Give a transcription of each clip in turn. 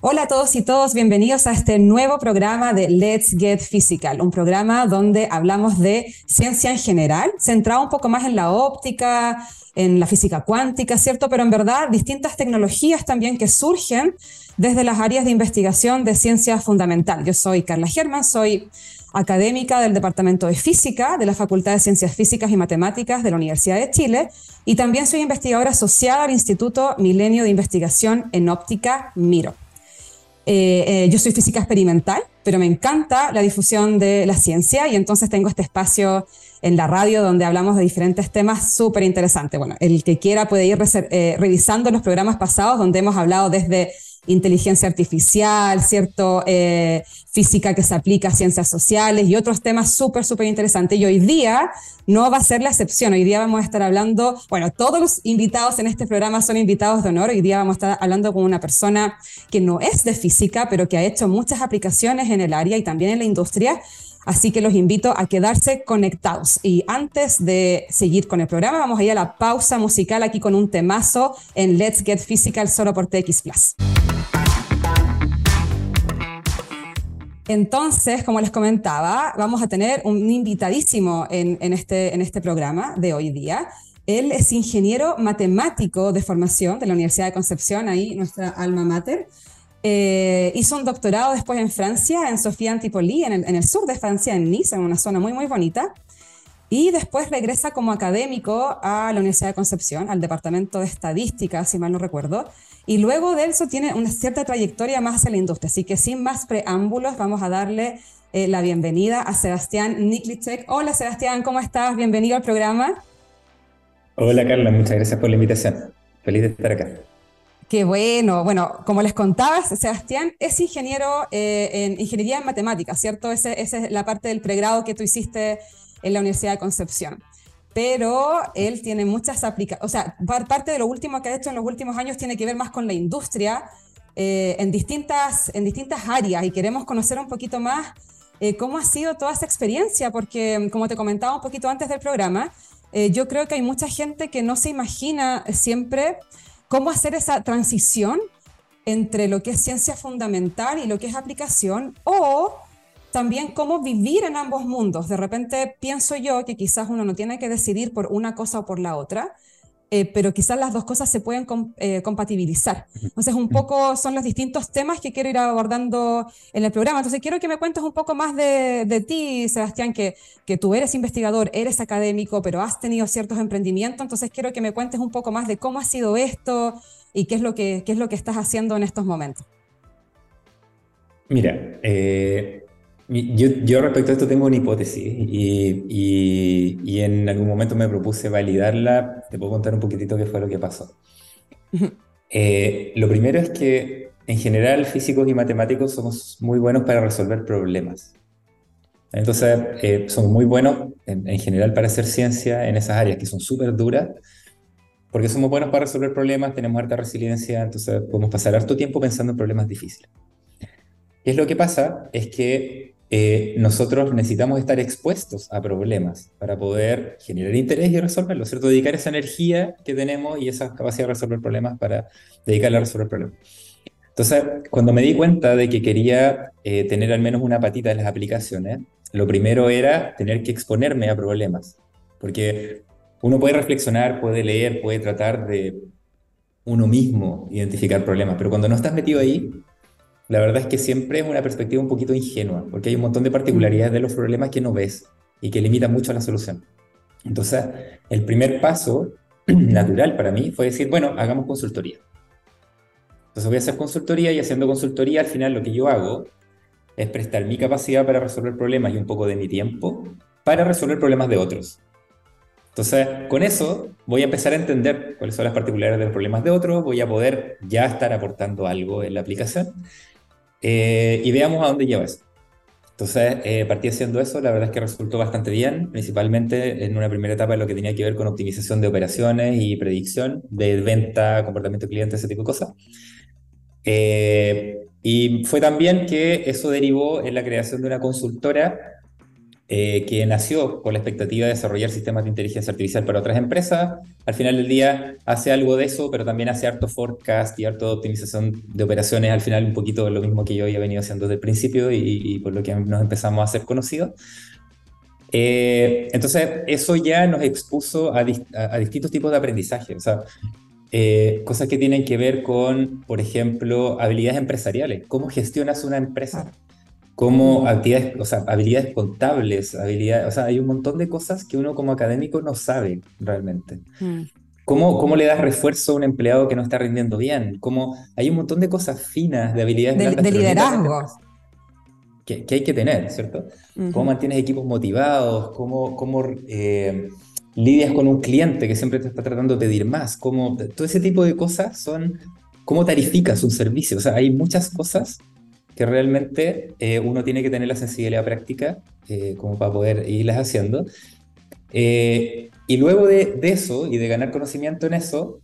Hola a todos y todos, bienvenidos a este nuevo programa de Let's Get Physical, un programa donde hablamos de ciencia en general, centrado un poco más en la óptica, en la física cuántica, ¿cierto? Pero en verdad distintas tecnologías también que surgen desde las áreas de investigación de ciencia fundamental. Yo soy Carla Germán, soy académica del Departamento de Física de la Facultad de Ciencias Físicas y Matemáticas de la Universidad de Chile y también soy investigadora asociada al Instituto Milenio de Investigación en Óptica Miro. Eh, eh, yo soy física experimental, pero me encanta la difusión de la ciencia y entonces tengo este espacio en la radio donde hablamos de diferentes temas súper interesantes. Bueno, el que quiera puede ir eh, revisando los programas pasados donde hemos hablado desde inteligencia artificial, ¿cierto? Eh, física que se aplica a ciencias sociales y otros temas súper, súper interesantes. Y hoy día no va a ser la excepción. Hoy día vamos a estar hablando, bueno, todos los invitados en este programa son invitados de honor. Hoy día vamos a estar hablando con una persona que no es de física, pero que ha hecho muchas aplicaciones en el área y también en la industria. Así que los invito a quedarse conectados. Y antes de seguir con el programa, vamos a ir a la pausa musical aquí con un temazo en Let's Get Physical solo por TX Plus. Entonces, como les comentaba, vamos a tener un invitadísimo en, este, en este programa de hoy día. Él es ingeniero matemático de formación de la Universidad de Concepción, ahí nuestra alma mater. Eh, hizo un doctorado después en Francia, en Sofía Antipoli, en el, en el, sur de Francia, en Nice, en una zona muy, muy bonita. Y después regresa como académico a la Universidad de Concepción, al Departamento de Estadística, si mal no recuerdo. Y luego de eso tiene una cierta trayectoria más hacia la industria. Así que sin más preámbulos, vamos a darle eh, la bienvenida a Sebastián Niklicek. Hola Sebastián, ¿cómo estás? Bienvenido al programa. Hola Carla, muchas gracias por la invitación. Feliz de estar acá. Qué bueno. Bueno, como les contaba, Sebastián es ingeniero eh, en ingeniería en matemáticas, ¿cierto? esa es la parte del pregrado que tú hiciste en la Universidad de Concepción pero él tiene muchas aplicaciones, o sea, parte de lo último que ha hecho en los últimos años tiene que ver más con la industria eh, en, distintas, en distintas áreas y queremos conocer un poquito más eh, cómo ha sido toda esa experiencia, porque como te comentaba un poquito antes del programa, eh, yo creo que hay mucha gente que no se imagina siempre cómo hacer esa transición entre lo que es ciencia fundamental y lo que es aplicación o también cómo vivir en ambos mundos. De repente pienso yo que quizás uno no tiene que decidir por una cosa o por la otra, eh, pero quizás las dos cosas se pueden eh, compatibilizar. Entonces, un poco son los distintos temas que quiero ir abordando en el programa. Entonces, quiero que me cuentes un poco más de, ti, Sebastián, que, que tú eres investigador, eres académico, pero has tenido ciertos emprendimientos. Entonces, quiero que me cuentes un poco más de cómo ha sido esto y qué es lo que, qué es lo que estás haciendo en estos momentos. Mira, eh, yo, yo, respecto a esto tengo una hipótesis y, y, y, en algún momento me propuse validarla. Te puedo contar un poquitito qué fue lo que pasó. Eh, lo primero es que en general físicos y matemáticos somos muy buenos para resolver problemas. Entonces, eh, somos muy buenos en, en, general para hacer ciencia en esas áreas que son súper duras, porque somos buenos para resolver problemas, tenemos harta resiliencia, entonces podemos pasar harto tiempo pensando en problemas difíciles. ¿Qué es lo que pasa? Es que eh, nosotros necesitamos estar expuestos a problemas para poder generar interés y resolverlos, ¿cierto? Dedicar esa energía que tenemos y esa capacidad de resolver problemas para dedicarla a resolver problemas. Entonces, cuando me di cuenta de que quería eh, tener al menos una patita en las aplicaciones, lo primero era tener que exponerme a problemas, porque uno puede reflexionar, puede leer, puede tratar de uno mismo identificar problemas, pero cuando no estás metido ahí, la verdad es que siempre es una perspectiva un poquito ingenua, porque hay un montón de particularidades de los problemas que no ves y que limitan mucho la solución. Entonces, el primer paso natural para mí fue decir, bueno, hagamos consultoría. Entonces voy a hacer consultoría y haciendo consultoría al final lo que yo hago es prestar mi capacidad para resolver problemas y un poco de mi tiempo para resolver problemas de otros. Entonces, con eso voy a empezar a entender cuáles son las particularidades de los problemas de otros, voy a poder ya estar aportando algo en la aplicación eh, y veamos a dónde lleva eso. Entonces, eh, partí haciendo eso, la verdad es que resultó bastante bien, principalmente en una primera etapa en lo que tenía que ver con optimización de operaciones y predicción de venta, comportamiento de cliente, ese tipo de cosas. Eh, y fue también que eso derivó en la creación de una consultora eh, que nació con la expectativa de desarrollar sistemas de inteligencia artificial para otras empresas. Al final del día hace algo de eso, pero también hace harto forecast y harto optimización de operaciones. Al final un poquito lo mismo que yo había venido haciendo desde el principio y, por lo que nos empezamos a hacer conocidos. Eh, entonces, eso ya nos expuso a, distintos tipos de aprendizaje. O sea, eh, cosas que tienen que ver con, por ejemplo, habilidades empresariales. ¿Cómo gestionas una empresa? Como actividades, o sea, habilidades contables, habilidades, o sea, hay un montón de cosas que uno como académico no sabe realmente. Mm. ¿Cómo, ¿Cómo, le das refuerzo a un empleado que no está rindiendo bien? ¿Cómo, hay un montón de cosas finas, de habilidades de, de liderazgo. Que, que, hay que tener, ¿cierto? ¿Cómo mantienes equipos motivados? ¿Cómo, cómo eh, lidias con un cliente que siempre te está tratando de pedir más? ¿Cómo, todo ese tipo de cosas son... ¿Cómo tarificas un servicio? O sea, hay muchas cosas que realmente eh, uno tiene que tener la sensibilidad práctica eh, como para poder irlas haciendo. Eh, y luego de, eso y de ganar conocimiento en eso,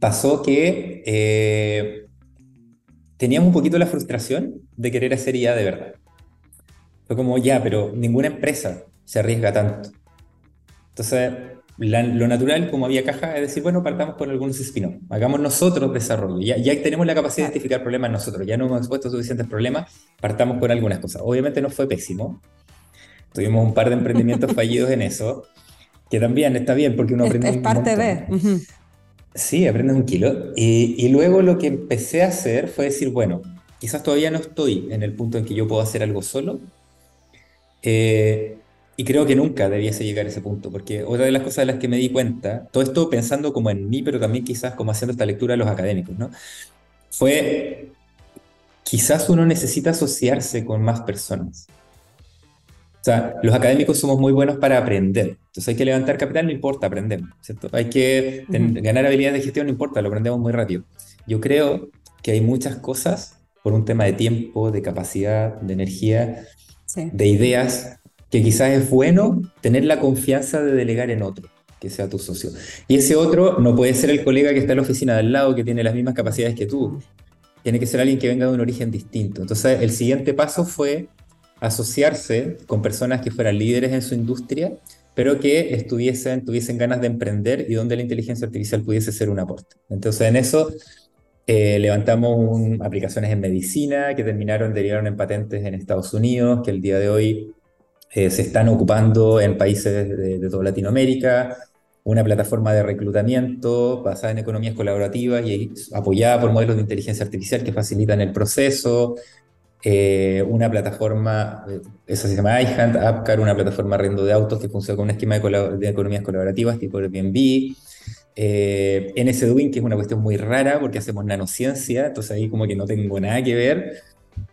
pasó que teníamos un poquito la frustración de querer hacer IA de verdad. Fue como, ya, pero ninguna empresa se arriesga tanto. Entonces, lo natural, como había caja, es decir, bueno, partamos con algunos spin hagamos nosotros desarrollo, ya, ya tenemos la capacidad de identificar problemas nosotros, ya no hemos expuesto suficientes problemas, partamos con algunas cosas. Obviamente no fue pésimo, tuvimos un par de emprendimientos fallidos en eso, que también está bien porque uno aprende. Es, parte de. Sí, aprende un kilo. Y, y luego lo que empecé a hacer fue decir, bueno, quizás todavía no estoy en el punto en que yo puedo hacer algo solo. Eh, y creo que nunca debiese llegar a ese punto, porque otra de las cosas de las que me di cuenta, todo esto pensando como en mí, pero también quizás como haciendo esta lectura a los académicos, ¿no? Fue, quizás uno necesita asociarse con más personas. O sea, los académicos somos muy buenos para aprender. Entonces hay que levantar capital, no importa, aprendemos, ¿cierto? Hay que ganar habilidades de gestión, no importa, lo aprendemos muy rápido. Yo creo que hay muchas cosas, por un tema de tiempo, de capacidad, de energía, de ideas, que quizás es bueno tener la confianza de delegar en otro, que sea tu socio. Y ese otro no puede ser el colega que está en la oficina de al lado, que tiene las mismas capacidades que tú. Tiene que ser alguien que venga de un origen distinto. Entonces, el siguiente paso fue asociarse con personas que fueran líderes en su industria, pero que estuviesen, tuviesen ganas de emprender y donde la inteligencia artificial pudiese ser un aporte. Entonces, en eso eh, levantamos aplicaciones en medicina que terminaron, derivaron en patentes en Estados Unidos, que el día de hoy eh, se están ocupando en países de, toda Latinoamérica, una plataforma de reclutamiento basada en economías colaborativas y apoyada por modelos de inteligencia artificial que facilitan el proceso, eh, una plataforma, eso se llama iHunt, Appcar, una plataforma riendo de autos que funciona con un esquema de, economías colaborativas tipo Airbnb, eh, que es una cuestión muy rara porque hacemos nanociencia, entonces ahí como que no tengo nada que ver,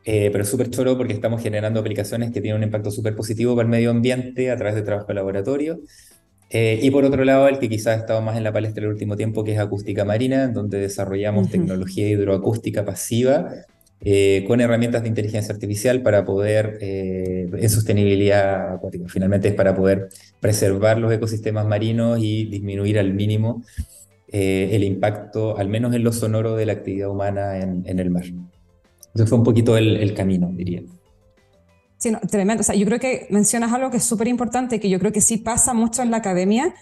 eh, pero es súper choro porque estamos generando aplicaciones que tienen un impacto súper positivo para el medio ambiente a través de trabajo de laboratorio. Eh, y por otro lado, el que quizás ha estado más en la palestra el último tiempo, que es acústica marina, donde desarrollamos tecnología hidroacústica pasiva eh, con herramientas de inteligencia artificial para poder, en sostenibilidad acuática, finalmente es para poder preservar los ecosistemas marinos y disminuir al mínimo el impacto, al menos en lo sonoro, de la actividad humana en, en el mar. Entonces fue un poquito el, camino, diría. Sí, tremendo. O sea, yo creo que mencionas algo que es súper importante, que yo creo que sí pasa mucho en la academia,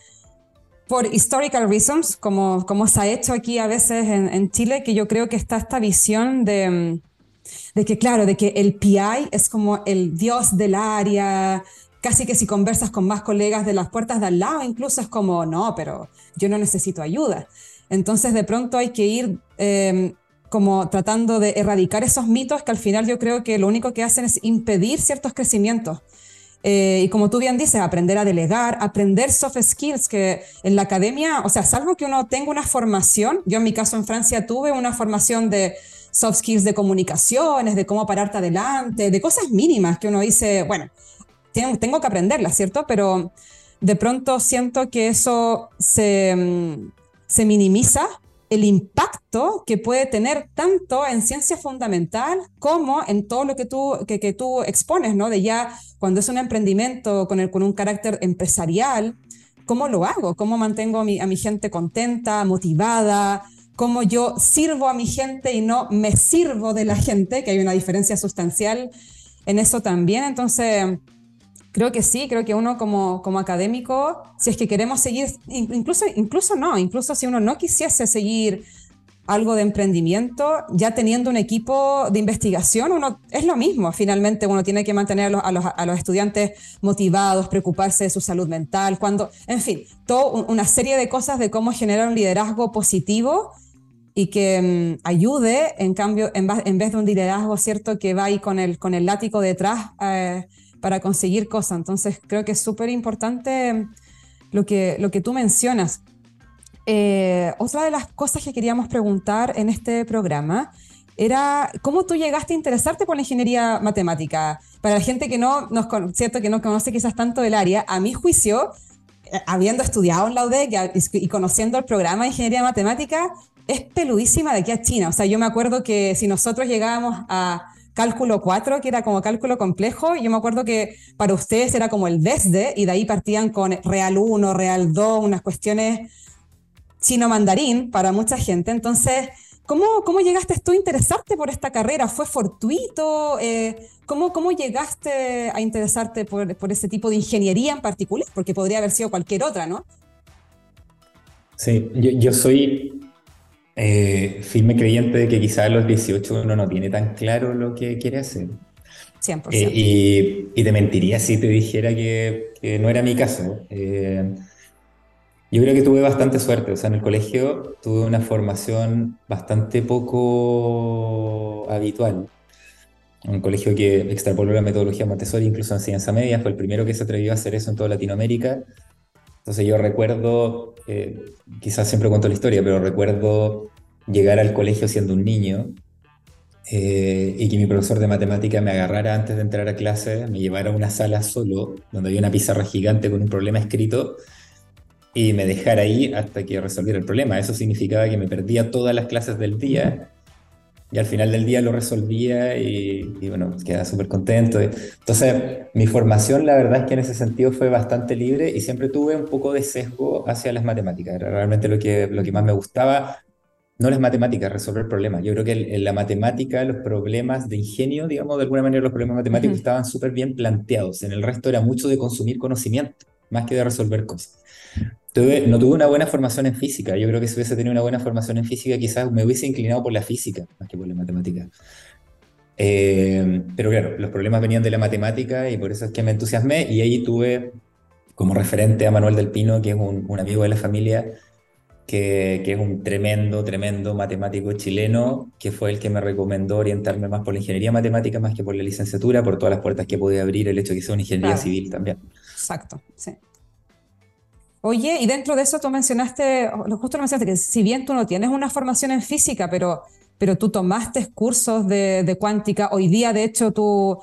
por historical reasons, como, como se ha hecho aquí a veces en, Chile, que yo creo que está esta visión de, de que, claro, de que el PI es como el dios del área, casi que si conversas con más colegas de las puertas de al lado, incluso es como, no, pero yo no necesito ayuda. Entonces, de pronto hay que ir eh, como tratando de erradicar esos mitos que al final yo creo que lo único que hacen es impedir ciertos crecimientos. Eh, y como tú bien dices, aprender a delegar, aprender soft skills, que en la academia, o sea, salvo que uno tenga una formación, yo en mi caso en Francia tuve una formación de soft skills de comunicaciones, de cómo pararte adelante, de cosas mínimas que uno dice, bueno, tengo, tengo que aprenderlas, ¿cierto? Pero de pronto siento que eso se, mm, se minimiza el impacto que puede tener tanto en ciencia fundamental como en todo lo que tú, que, tú expones, ¿no? De ya cuando es un emprendimiento con, el, con un carácter empresarial, ¿cómo lo hago? ¿Cómo mantengo a mi, a mi gente contenta, motivada? ¿Cómo yo sirvo a mi gente y no me sirvo de la gente? Que hay una diferencia sustancial en eso también. Entonces, Creo que sí, creo que uno como, como académico, si es que queremos seguir, incluso, incluso no, incluso si uno no quisiese seguir algo de emprendimiento, ya teniendo un equipo de investigación, uno es lo mismo. Finalmente, uno tiene que mantener a los, a los, estudiantes motivados, preocuparse de su salud mental, cuando, en fin, toda una serie de cosas de cómo generar un liderazgo positivo y que mm, ayude, en cambio, en, vez de un liderazgo, ¿cierto?, que va ahí con el, con el látigo detrás eh, para conseguir cosas. Entonces, creo que es súper importante lo que, lo que tú mencionas. Eh, otra de las cosas que queríamos preguntar en este programa era cómo tú llegaste a interesarte por la ingeniería matemática. Para la gente que no, nos, ¿cierto? que no conoce quizás tanto el área, a mi juicio, eh, habiendo estudiado en la UDEC y conociendo el programa de ingeniería matemática, es peludísima de aquí a China. O sea, yo me acuerdo que si nosotros llegábamos a cálculo 4, que era como cálculo complejo, yo me acuerdo que para ustedes era como el desde, y de ahí partían con real 1, real 2, unas cuestiones chino mandarín para mucha gente. Entonces, ¿cómo, cómo llegaste tú a interesarte por esta carrera? ¿Fue fortuito? Eh, ¿cómo, ¿Cómo llegaste a interesarte por, por ese tipo de ingeniería en particular? Porque podría haber sido cualquier otra, ¿no? Sí, yo, yo soy eh, firme creyente de que quizás a los 18 uno no tiene tan claro lo que quiere hacer. 100%. Eh, y, y, te mentiría si te dijera que, que no era mi caso. Eh, yo creo que tuve bastante suerte, o sea, en el colegio tuve una formación bastante poco habitual. Un colegio que extrapoló la metodología Montessori, incluso en ciencia media, fue el primero que se atrevió a hacer eso en toda Latinoamérica. Entonces yo recuerdo, eh, quizás siempre cuento la historia, pero recuerdo llegar al colegio siendo un niño eh, y que mi profesor de matemática me agarrara antes de entrar a clase, me llevara a una sala solo, donde había una pizarra gigante con un problema escrito y me dejara ahí hasta que resolviera el problema. Eso significaba que me perdía todas las clases del día y al final del día lo resolvía y, bueno, quedaba súper contento. Entonces, mi formación, la verdad es que en ese sentido fue bastante libre y siempre tuve un poco de sesgo hacia las matemáticas. Era realmente lo que, lo que más me gustaba. No las matemáticas, resolver problemas. Yo creo que en, la matemática, los problemas de ingenio, digamos, de alguna manera los problemas matemáticos estaban súper bien planteados. En el resto era mucho de consumir conocimiento, más que de resolver cosas no tuve una buena formación en física. Yo creo que si hubiese tenido una buena formación en física, quizás me hubiese inclinado por la física más que por la matemática. Eh, pero claro, los problemas venían de la matemática y por eso es que me entusiasmé y ahí tuve como referente a Manuel del Pino, que es un, amigo de la familia, que, que, es un tremendo, tremendo matemático chileno, que fue el que me recomendó orientarme más por la ingeniería matemática más que por la licenciatura, por todas las puertas que podía abrir el hecho de que sea una ingeniería civil también. Exacto, sí. Oye, y dentro de eso tú mencionaste, justo lo mencionaste, que si bien tú no tienes una formación en física, pero, pero tú tomaste cursos de, cuántica, hoy día de hecho tú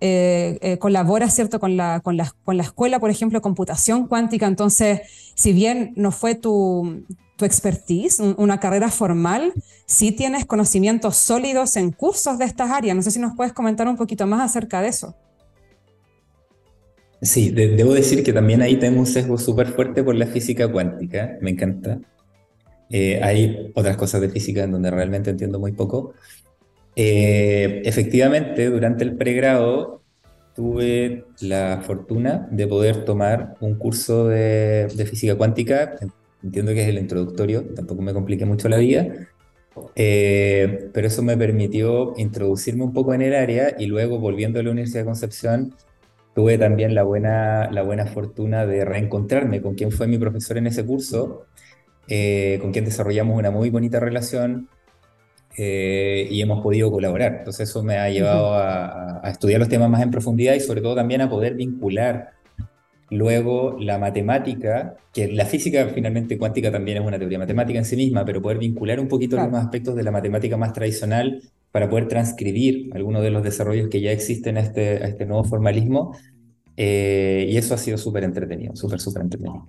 eh, eh, colaboras, ¿cierto?, con la, con, la, con la escuela, por ejemplo, computación cuántica, entonces, si bien no fue tu, tu expertise, una carrera formal, sí tienes conocimientos sólidos en cursos de estas áreas. No sé si nos puedes comentar un poquito más acerca de eso. Sí, debo decir que también ahí tengo un sesgo súper fuerte por la física cuántica, me encanta. Eh, hay otras cosas de física en donde realmente entiendo muy poco. Eh, efectivamente, durante el pregrado tuve la fortuna de poder tomar un curso de, física cuántica, entiendo que es el introductorio, tampoco me compliqué mucho la vida, eh, pero eso me permitió introducirme un poco en el área y luego volviendo a la Universidad de Concepción tuve también la buena, la buena fortuna de reencontrarme con quien fue mi profesor en ese curso, eh, con quien desarrollamos una muy bonita relación eh, y hemos podido colaborar. Entonces eso me ha llevado a, estudiar los temas más en profundidad y sobre todo también a poder vincular luego la matemática, que la física finalmente cuántica también es una teoría matemática en sí misma, pero poder vincular un poquito los aspectos de la matemática más tradicional para poder transcribir algunos de los desarrollos que ya existen a este, a este nuevo formalismo. Eh, y eso ha sido súper entretenido, súper, súper entretenido.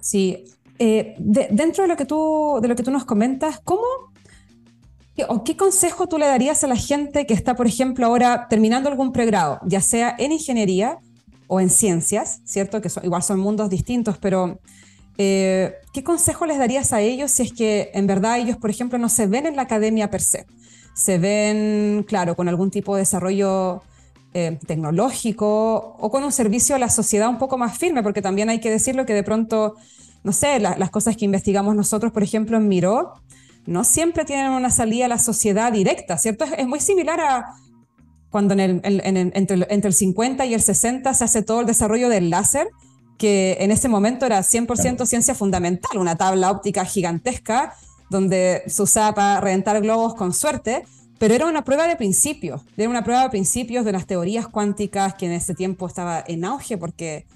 Sí. Eh, dentro de lo, que tú, de lo que tú nos comentas, ¿cómo o qué consejo tú le darías a la gente que está, por ejemplo, ahora terminando algún pregrado, ya sea en ingeniería o en ciencias, ¿cierto? Que igual son mundos distintos, pero eh, ¿Qué consejo les darías a ellos si es que en verdad ellos, por ejemplo, no se ven en la academia per se? Se ven, claro, con algún tipo de desarrollo eh, tecnológico o con un servicio a la sociedad un poco más firme, porque también hay que decirlo que de pronto, no sé, las cosas que investigamos nosotros, por ejemplo, en Miró, no siempre tienen una salida a la sociedad directa, ¿cierto? Es, muy similar a cuando en entre, entre, el 50 y el 60 se hace todo el desarrollo del láser, que en ese momento era 100% ciencia fundamental, una tabla óptica gigantesca donde se usaba para reventar globos con suerte, pero era una prueba de principios, era una prueba de principios de las teorías cuánticas que en ese tiempo estaba en auge porque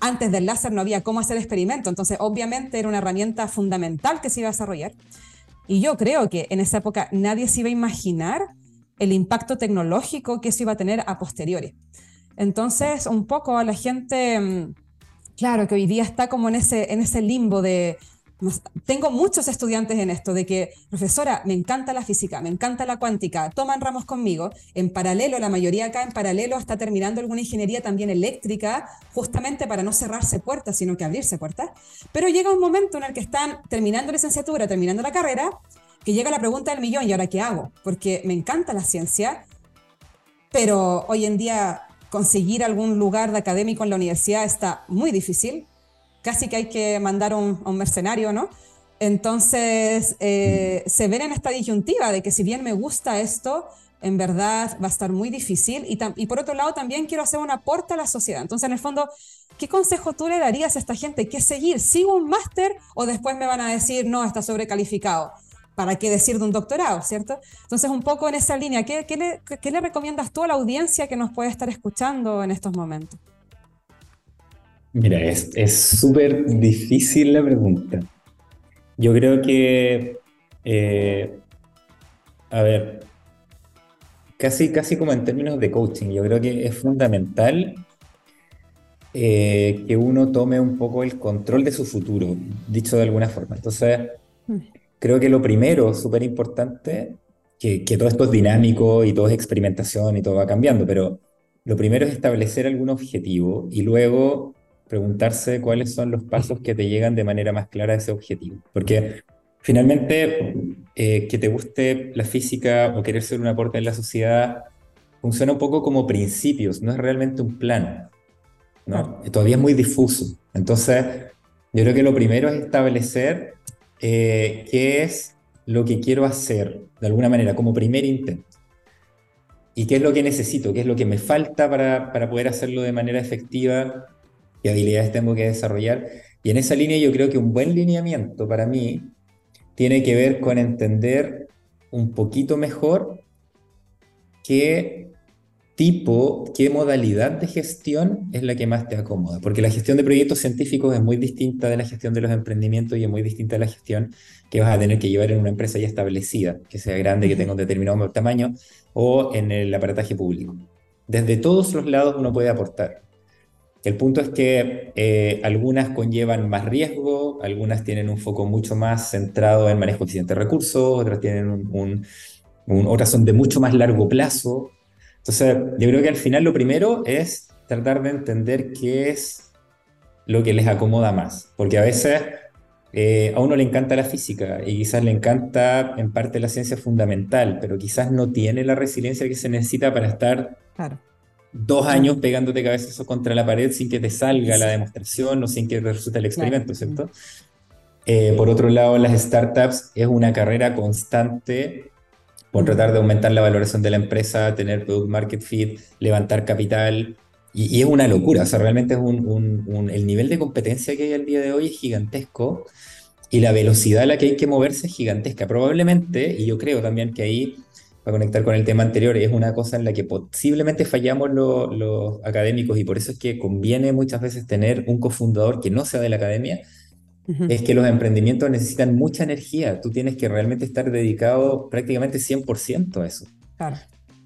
antes del láser no había cómo hacer experimento, entonces obviamente era una herramienta fundamental que se iba a desarrollar. Y yo creo que en esa época nadie se iba a imaginar el impacto tecnológico que eso iba a tener a posteriori. Entonces, un poco a la gente, mm, claro, que hoy día está como en ese, en ese limbo de, tengo muchos estudiantes en esto, de que, profesora, me encanta la física, me encanta la cuántica, toman ramos conmigo. En paralelo, la mayoría acá en paralelo está terminando alguna ingeniería también eléctrica, justamente para no cerrarse puertas, sino que abrirse puertas. Pero llega un momento en el que están terminando licenciatura, terminando la carrera, que llega la pregunta del millón, ¿y ahora qué hago? Porque me encanta la ciencia, pero hoy en día conseguir algún lugar de académico en la universidad está muy difícil casi que hay que mandar un, un mercenario, ¿no? Entonces, eh, se ven en esta disyuntiva de que si bien me gusta esto, en verdad va a estar muy difícil. Y, y, por otro lado, también quiero hacer un aporte a la sociedad. Entonces, en el fondo, ¿qué consejo tú le darías a esta gente? ¿Qué seguir? ¿Sigo un máster o después me van a decir, no, está sobrecalificado? ¿Para qué decir de un doctorado, cierto? Entonces, un poco en esa línea, ¿qué, qué, le, qué le recomiendas tú a la audiencia que nos puede estar escuchando en estos momentos? Mira, es súper difícil la pregunta. Yo creo que, eh, a ver, casi, casi como en términos de coaching, yo creo que es fundamental eh, que uno tome un poco el control de su futuro, dicho de alguna forma. Entonces, mm. Creo que lo primero, súper importante, que, que todo esto es dinámico y todo es experimentación y todo va cambiando, pero lo primero es establecer algún objetivo y luego preguntarse cuáles son los pasos que te llegan de manera más clara a ese objetivo. Porque finalmente, eh, que te guste la física o querer ser un aporte en la sociedad, funciona un poco como principios, no es realmente un plan. ¿no? Todavía es muy difuso. Entonces, yo creo que lo primero es establecer eh, qué es lo que quiero hacer, de alguna manera, como primer intento. ¿Y qué es lo que necesito? ¿Qué es lo que me falta para, para poder hacerlo de manera efectiva qué habilidades tengo que desarrollar. Y en esa línea yo creo que un buen lineamiento para mí tiene que ver con entender un poquito mejor qué tipo, qué modalidad de gestión es la que más te acomoda. Porque la gestión de proyectos científicos es muy distinta de la gestión de los emprendimientos y es muy distinta de la gestión que vas a tener que llevar en una empresa ya establecida, que sea grande, que tenga un determinado tamaño, o en el aparataje público. Desde todos los lados uno puede aportar. El punto es que eh, algunas conllevan más riesgo, algunas tienen un foco mucho más centrado en manejo eficiente de recursos, otras tienen un, otras son de mucho más largo plazo. Entonces, yo creo que al final lo primero es tratar de entender qué es lo que les acomoda más, porque a veces eh, a uno le encanta la física y quizás le encanta en parte la ciencia fundamental, pero quizás no tiene la resiliencia que se necesita para estar claro. dos años pegándote cabezazos contra la pared sin que te salga la demostración o sin que te resulte el experimento, ¿cierto? Eh, por otro lado, las startups es una carrera constante por tratar de aumentar la valoración de la empresa, tener product market fit, levantar capital, y, es una locura, o sea, realmente es un, el nivel de competencia que hay al día de hoy es gigantesco y la velocidad a la que hay que moverse es gigantesca. Probablemente, y yo creo también que ahí para conectar con el tema anterior, es una cosa en la que posiblemente fallamos los académicos y por eso es que conviene muchas veces tener un cofundador que no sea de la academia, es que los emprendimientos necesitan mucha energía, tú tienes que realmente estar dedicado prácticamente 100% a eso.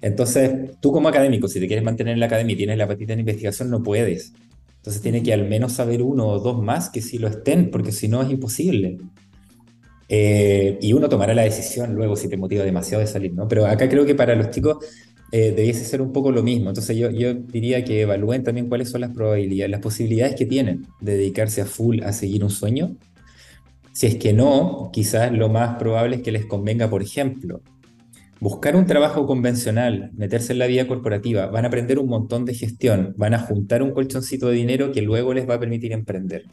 Entonces, tú como académico, si te quieres mantener en la academia y tienes la patita en investigación, no puedes. Entonces tiene que al menos saber uno o dos más que sí lo estén, porque si no es imposible. Eh, y uno tomará la decisión luego si te motiva demasiado de salir, ¿no? Pero acá creo que para los chicos eh, debiese ser un poco lo mismo. Entonces yo, yo diría que evalúen también cuáles son las probabilidades, las posibilidades que tienen de dedicarse a full a seguir un sueño. Si es que no, quizás lo más probable es que les convenga, por ejemplo, buscar un trabajo convencional, meterse en la vida corporativa, van a aprender un montón de gestión, van a juntar un colchoncito de dinero que luego les va a permitir emprender.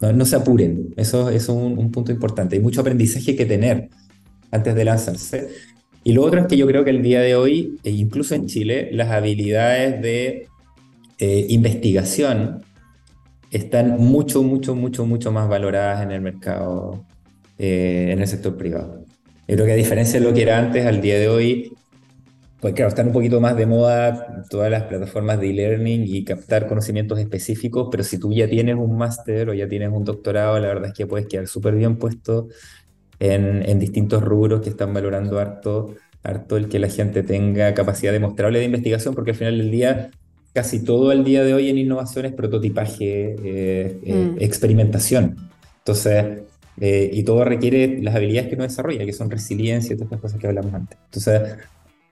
No, se apuren, eso, es un, punto importante. Hay mucho aprendizaje que tener antes de lanzarse. Y lo otro es que yo creo que el día de hoy, e incluso en Chile, las habilidades de eh, investigación están mucho, mucho, mucho, mucho más valoradas en el mercado, eh, en el sector privado. Yo creo que a diferencia de lo que era antes, al día de hoy, pues claro, están un poquito más de moda todas las plataformas de e-learning y captar conocimientos específicos, pero si tú ya tienes un máster o ya tienes un doctorado, la verdad es que puedes quedar súper bien puesto en, en, distintos rubros que están valorando harto, harto el que la gente tenga capacidad demostrable de investigación, porque al final del día casi todo el día de hoy en innovación es prototipaje, eh, eh, mm. experimentación. Entonces, eh, y todo requiere las habilidades que uno desarrolla, que son resiliencia y todas las cosas que hablamos antes. Entonces,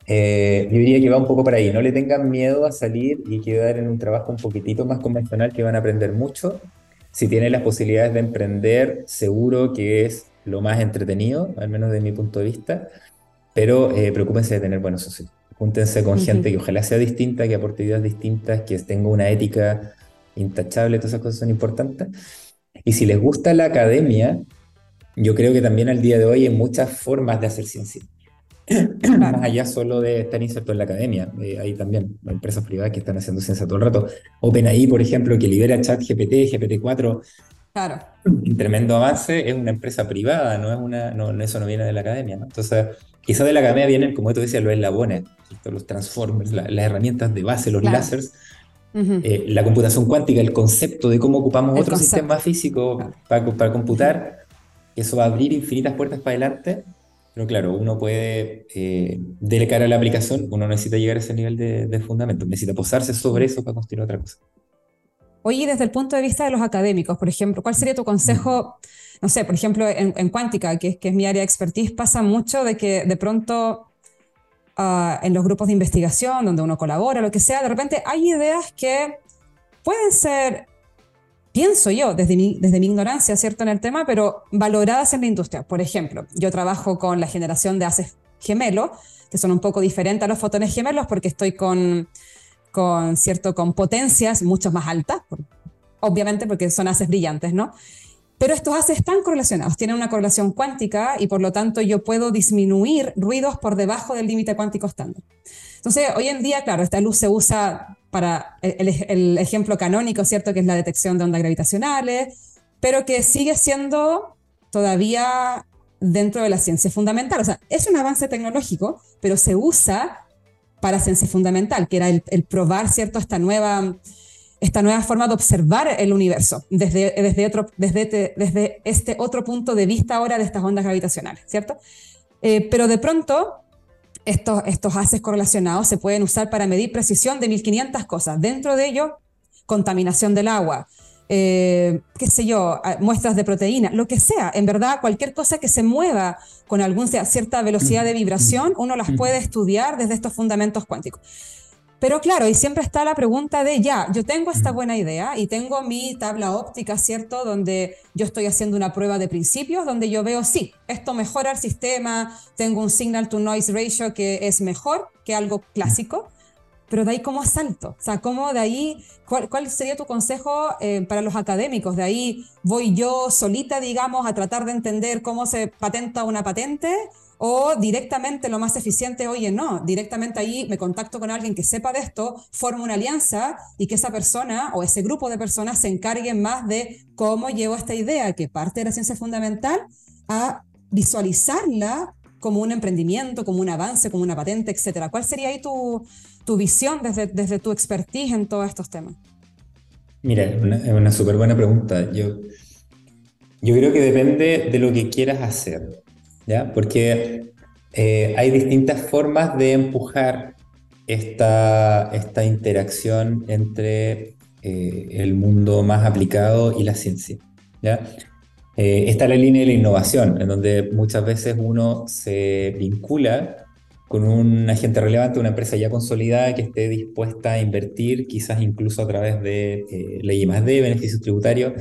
yo diría que va un poco por ahí. No le tengan miedo a salir y quedar en un trabajo un poquitito más convencional que van a aprender mucho. Si tienen las posibilidades de emprender, seguro que es lo más entretenido, al menos de mi punto de vista, pero preocúpense de tener buenos socios. Júntense con gente que ojalá sea distinta, que aporte ideas distintas, que tenga una ética intachable, todas esas cosas son importantes. Y si les gusta la academia, yo creo que también al día de hoy hay muchas formas de hacer ciencia. Más allá solo de estar inserto en la academia, eh, hay también empresas privadas que están haciendo ciencia todo el rato. OpenAI, por ejemplo, que libera chat GPT, GPT-4. Claro. Un tremendo avance, es una empresa privada, no es una, no, eso no viene de la academia. ¿no? Entonces, Quizás de la academia vienen, como tú decías, los eslabones, los transformers, las herramientas de base, los láseres, eh, la computación cuántica, el concepto de cómo ocupamos otro sistema físico para, para, computar, eso va a abrir infinitas puertas para adelante. Pero claro, uno puede, eh, delegar a la aplicación, uno necesita llegar a ese nivel de, fundamento, necesita posarse sobre eso para construir otra cosa. Oye, desde el punto de vista de los académicos, por ejemplo, ¿cuál sería tu consejo? no sé, por ejemplo, en, cuántica, que, que, es mi área de expertise, pasa mucho de que de pronto ah, en los grupos de investigación donde uno colabora, lo que sea, de repente hay ideas que pueden ser, pienso yo, desde mi, desde mi ignorancia, ¿cierto?, en el tema, pero valoradas en la industria. Por ejemplo, yo trabajo con la generación de haces gemelos, que son un poco diferentes a los fotones gemelos porque estoy con, con, cierto, con potencias mucho más altas, obviamente porque son haces brillantes, ¿no? Pero estos haces están correlacionados, tienen una correlación cuántica y por lo tanto yo puedo disminuir ruidos por debajo del límite cuántico estándar. Entonces, hoy en día, claro, esta luz se usa para el, ejemplo canónico, ¿cierto? Que es la detección de ondas gravitacionales, pero que sigue siendo todavía dentro de la ciencia fundamental. O sea, es un avance tecnológico, pero se usa para ciencia fundamental, que era el, el probar, ¿cierto? Esta nueva esta nueva forma de observar el universo desde, desde, otro, desde, desde este otro punto de vista ahora de estas ondas gravitacionales, ¿cierto? Eh, pero de pronto, estos, estos haces correlacionados se pueden usar para medir precisión de 1500 cosas. Dentro de ello, contaminación del agua, eh, qué sé yo, muestras de proteína, lo que sea. En verdad, cualquier cosa que se mueva con alguna cierta velocidad de vibración, uno las puede estudiar desde estos fundamentos cuánticos. Pero claro, y siempre está la pregunta de, ya, yo tengo esta buena idea y tengo mi tabla óptica, ¿cierto? Donde yo estoy haciendo una prueba de principios, donde yo veo, sí, esto mejora el sistema, tengo un signal to noise ratio que es mejor que algo clásico, pero de ahí cómo salto, o sea, cómo de ahí, cuál, sería tu consejo eh, para los académicos? De ahí voy yo solita, digamos, a tratar de entender cómo se patenta una patente o directamente lo más eficiente, oye, no, directamente ahí me contacto con alguien que sepa de esto, formo una alianza y que esa persona o ese grupo de personas se encarguen más de cómo llevo esta idea, que parte de la ciencia fundamental, a visualizarla como un emprendimiento, como un avance, como una patente, etcétera. ¿Cuál sería ahí tu, tu visión desde, desde tu expertise en todos estos temas? Mira, es una, una súper buena pregunta. Yo, yo creo que depende de lo que quieras hacer. ¿ya? Porque eh, hay distintas formas de empujar esta, esta interacción entre eh, el mundo más aplicado y la ciencia. ¿ya? Eh, está la línea de la innovación, en donde muchas veces uno se vincula con un agente relevante, una empresa ya consolidada que esté dispuesta a invertir, quizás incluso a través de eh, ley más de beneficios tributarios,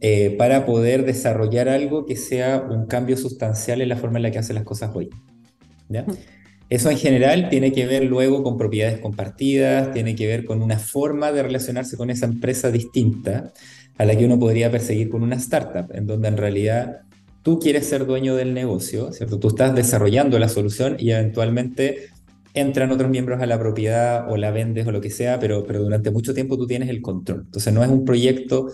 eh, para poder desarrollar algo que sea un cambio sustancial en la forma en la que hace las cosas hoy. ¿ya? Eso en general tiene que ver luego con propiedades compartidas, tiene que ver con una forma de relacionarse con esa empresa distinta a la que uno podría perseguir con una startup, en donde en realidad tú quieres ser dueño del negocio, ¿cierto? Tú estás desarrollando la solución y eventualmente entran otros miembros a la propiedad o la vendes o lo que sea, pero, pero durante mucho tiempo tú tienes el control. Entonces no es un proyecto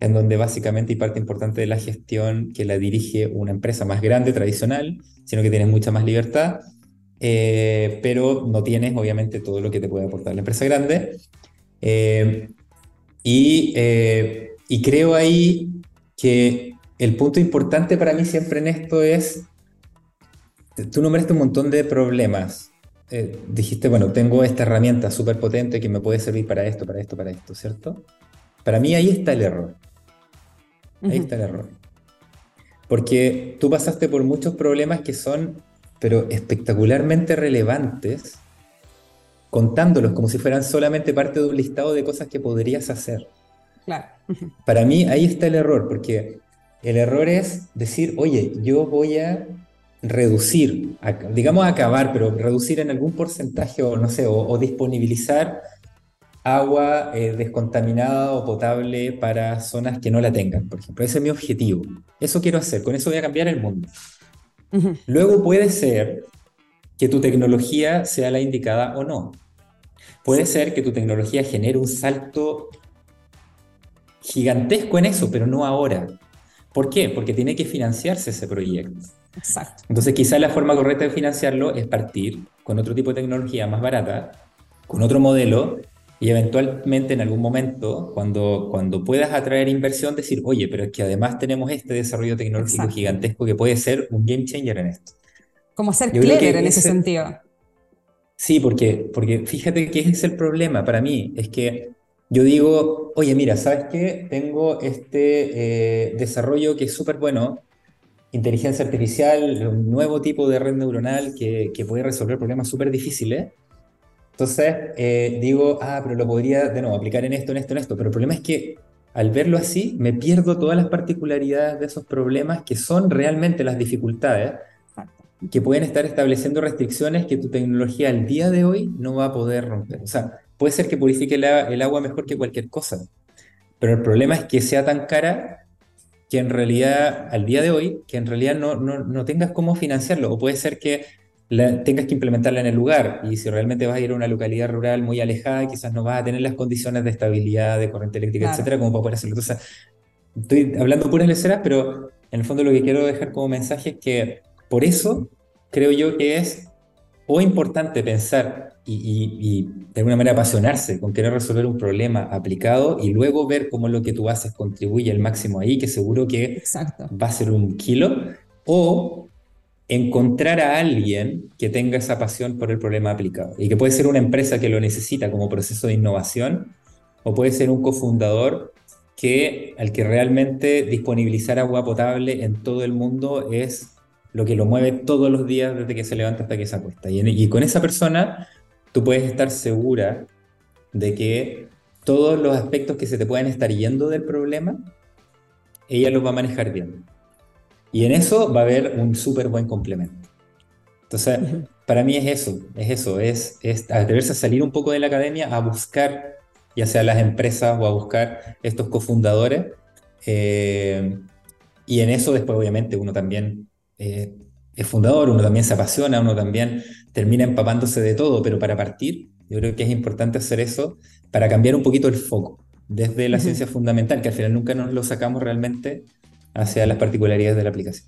en donde básicamente hay parte importante de la gestión que la dirige una empresa más grande, tradicional, sino que tienes mucha más libertad eh, pero no tienes obviamente todo lo que te puede aportar la empresa grande. Eh, y, eh, y creo ahí que el punto importante para mí siempre en esto es, tú nombraste un montón de problemas. dijiste, bueno, tengo esta herramienta súper potente que me puede servir para esto, para esto, para esto, ¿cierto? Para mí ahí está el error. Ahí está el error. Porque tú pasaste por muchos problemas que son pero espectacularmente relevantes, contándolos como si fueran solamente parte de un listado de cosas que podrías hacer. Claro. Para mí ahí está el error, porque el error es decir, oye, yo voy a reducir, digamos acabar, pero reducir en algún porcentaje o no sé, o, disponibilizar agua eh, descontaminada o potable para zonas que no la tengan, por ejemplo. Ese es mi objetivo. Eso quiero hacer, con eso voy a cambiar el mundo. Luego puede ser que tu tecnología sea la indicada o no. Puede ser que tu tecnología genere un salto gigantesco en eso, pero no ahora. ¿Por qué? Porque tiene que financiarse ese proyecto. Exacto. Entonces quizás la forma correcta de financiarlo es partir con otro tipo de tecnología más barata, con otro modelo, y eventualmente en algún momento, cuando, cuando puedas atraer inversión, decir, oye, pero es que además tenemos este desarrollo tecnológico gigantesco que puede ser un game changer en esto. Como ser clever en ese, sentido. Sí, porque, porque fíjate que ese es el problema para mí, es que yo digo, oye, mira, ¿sabes qué? Tengo este eh, desarrollo que es súper bueno, inteligencia artificial, un nuevo tipo de red neuronal que, que puede resolver problemas súper difíciles entonces, eh, digo, ah, pero lo podría, de nuevo, aplicar en esto, en esto, en esto. Pero el problema es que al verlo así, me pierdo todas las particularidades de esos problemas que son realmente las dificultades que pueden estar estableciendo restricciones que tu tecnología al día de hoy no va a poder romper. O sea, puede ser que purifique el agua mejor que cualquier cosa, pero el problema es que sea tan cara que en realidad, al día de hoy, que en realidad no, no, no tengas cómo financiarlo. O puede ser que tengas que implementarla en el lugar. Y si realmente vas a ir a una localidad rural muy alejada, quizás no vas a tener las condiciones de estabilidad, de corriente eléctrica, etcétera, como para poder hacerlo. Entonces, estoy hablando puras leceras, pero en el fondo lo que quiero dejar como mensaje es que por eso creo yo que es o importante pensar y, y, de alguna manera apasionarse con querer resolver un problema aplicado y luego ver cómo lo que tú haces contribuye al máximo ahí, que seguro que va a ser un kilo, o encontrar a alguien que tenga esa pasión por el problema aplicado. Y que puede ser una empresa que lo necesita como proceso de innovación, o puede ser un cofundador que al que realmente disponibilizar agua potable en todo el mundo es lo que lo mueve todos los días desde que se levanta hasta que se acuesta. Y, y con esa persona tú puedes estar segura de que todos los aspectos que se te pueden estar yendo del problema, ella los va a manejar bien. Y en eso va a haber un súper buen complemento. Entonces, para mí es eso, es eso, es, es atreverse a salir un poco de la academia, a buscar, ya sea las empresas o a buscar estos cofundadores. Eh, y en eso después, obviamente, uno también eh, es fundador, uno también se apasiona, uno también termina empapándose de todo, pero para partir, yo creo que es importante hacer eso para cambiar un poquito el foco desde la ciencia fundamental, que al final nunca nos lo sacamos realmente hacia las particularidades de la aplicación.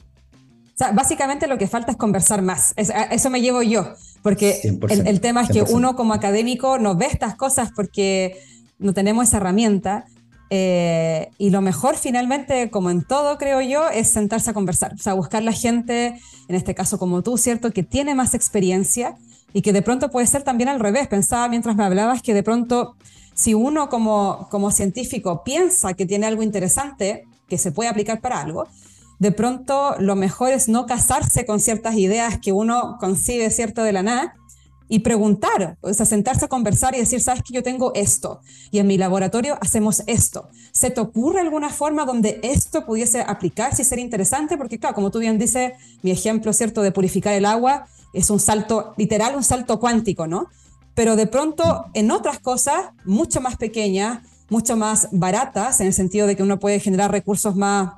O sea, básicamente lo que falta es conversar más. eso me llevo yo, porque el, tema es que uno como académico no ve estas cosas porque no tenemos esa herramienta. Eh, y lo mejor finalmente, como en todo creo yo, es sentarse a conversar. O sea, buscar la gente, en este caso como tú, ¿cierto? Que tiene más experiencia y que de pronto puede ser también al revés. Pensaba mientras me hablabas que de pronto si uno como, como científico piensa que tiene algo interesante, que se puede aplicar para algo, de pronto lo mejor es no casarse con ciertas ideas que uno concibe, ¿cierto?, de la nada, y preguntar, o sea, sentarse a conversar y decir, sabes que yo tengo esto y en mi laboratorio hacemos esto. ¿Se te ocurre alguna forma donde esto pudiese aplicarse y ser interesante? Porque claro, como tú bien dices, mi ejemplo, ¿cierto?, de purificar el agua, es un salto literal, un salto cuántico, ¿no? Pero de pronto en otras cosas mucho más pequeñas, mucho más baratas, en el sentido de que uno puede generar recursos más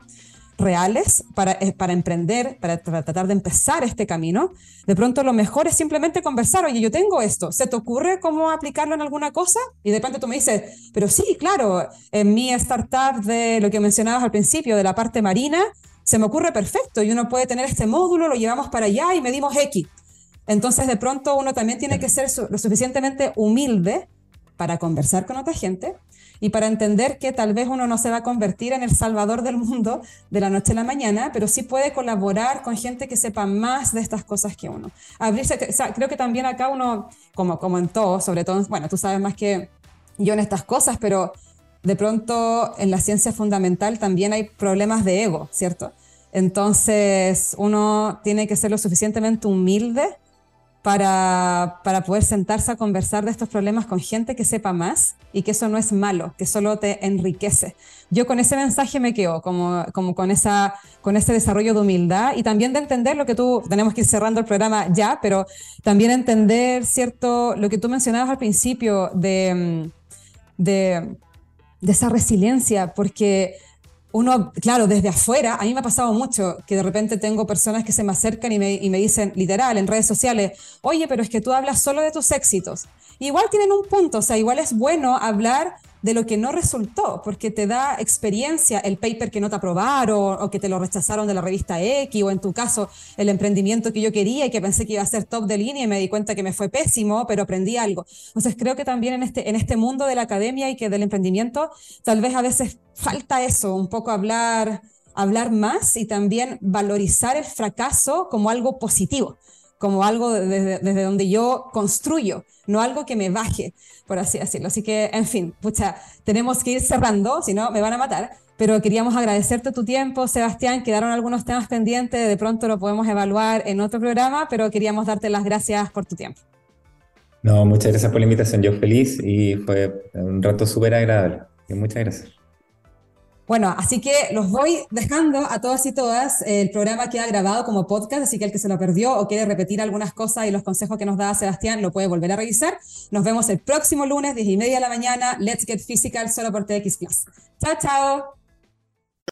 reales para, eh, para emprender, para, tratar de empezar este camino, de pronto lo mejor es simplemente conversar, oye, yo tengo esto, ¿se te ocurre cómo aplicarlo en alguna cosa? Y de pronto tú me dices, pero sí, claro, en mi startup de lo que mencionabas al principio, de la parte marina, se me ocurre perfecto y uno puede tener este módulo, lo llevamos para allá y medimos X. Entonces, de pronto uno también tiene que ser lo suficientemente humilde para conversar con otra gente y para entender que tal vez uno no se va a convertir en el salvador del mundo de la noche a la mañana, pero sí puede colaborar con gente que sepa más de estas cosas que uno. Abrirse, creo que también acá uno, como, como en todo, sobre todo, bueno, tú sabes más que yo en estas cosas, pero de pronto en la ciencia fundamental también hay problemas de ego, ¿cierto? Entonces uno tiene que ser lo suficientemente humilde para, para, poder sentarse a conversar de estos problemas con gente que sepa más y que eso no es malo, que solo te enriquece. Yo con ese mensaje me quedo, como, como con, esa, con ese desarrollo de humildad y también de entender lo que tú, tenemos que ir cerrando el programa ya, pero también entender, ¿cierto? Lo que tú mencionabas al principio de, de, de esa resiliencia, porque uno, claro, desde afuera, a mí me ha pasado mucho que de repente tengo personas que se me acercan y me, y me, dicen, literal, en redes sociales, oye, pero es que tú hablas solo de tus éxitos. igual tienen un punto, o sea, igual es bueno hablar de lo que no resultó, porque te da experiencia el paper que no te aprobaron o que te lo rechazaron de la revista X, o en tu caso, el emprendimiento que yo quería y que pensé que iba a ser top de línea y me di cuenta que me fue pésimo, pero aprendí algo. Entonces creo que también en este, en este mundo de la academia y que del emprendimiento, tal vez a veces falta eso, un poco hablar hablar más y también valorizar el fracaso como algo positivo como algo desde, desde, donde yo construyo, no algo que me baje, por así decirlo. Así que, en fin, pucha, tenemos que ir cerrando, si no me van a matar, pero queríamos agradecerte tu tiempo, Sebastián, quedaron algunos temas pendientes, de pronto lo podemos evaluar en otro programa, pero queríamos darte las gracias por tu tiempo. No, muchas gracias por la invitación, yo feliz y fue un rato súper agradable. muchas gracias. Bueno, así que los voy dejando a todas y todas. El programa queda grabado como podcast, así que el que se lo perdió o quiere repetir algunas cosas y los consejos que nos da Sebastián lo puede volver a revisar. Nos vemos el próximo lunes, 10 y media de la mañana. Let's Get Physical solo por TX Plus. Chao, chao.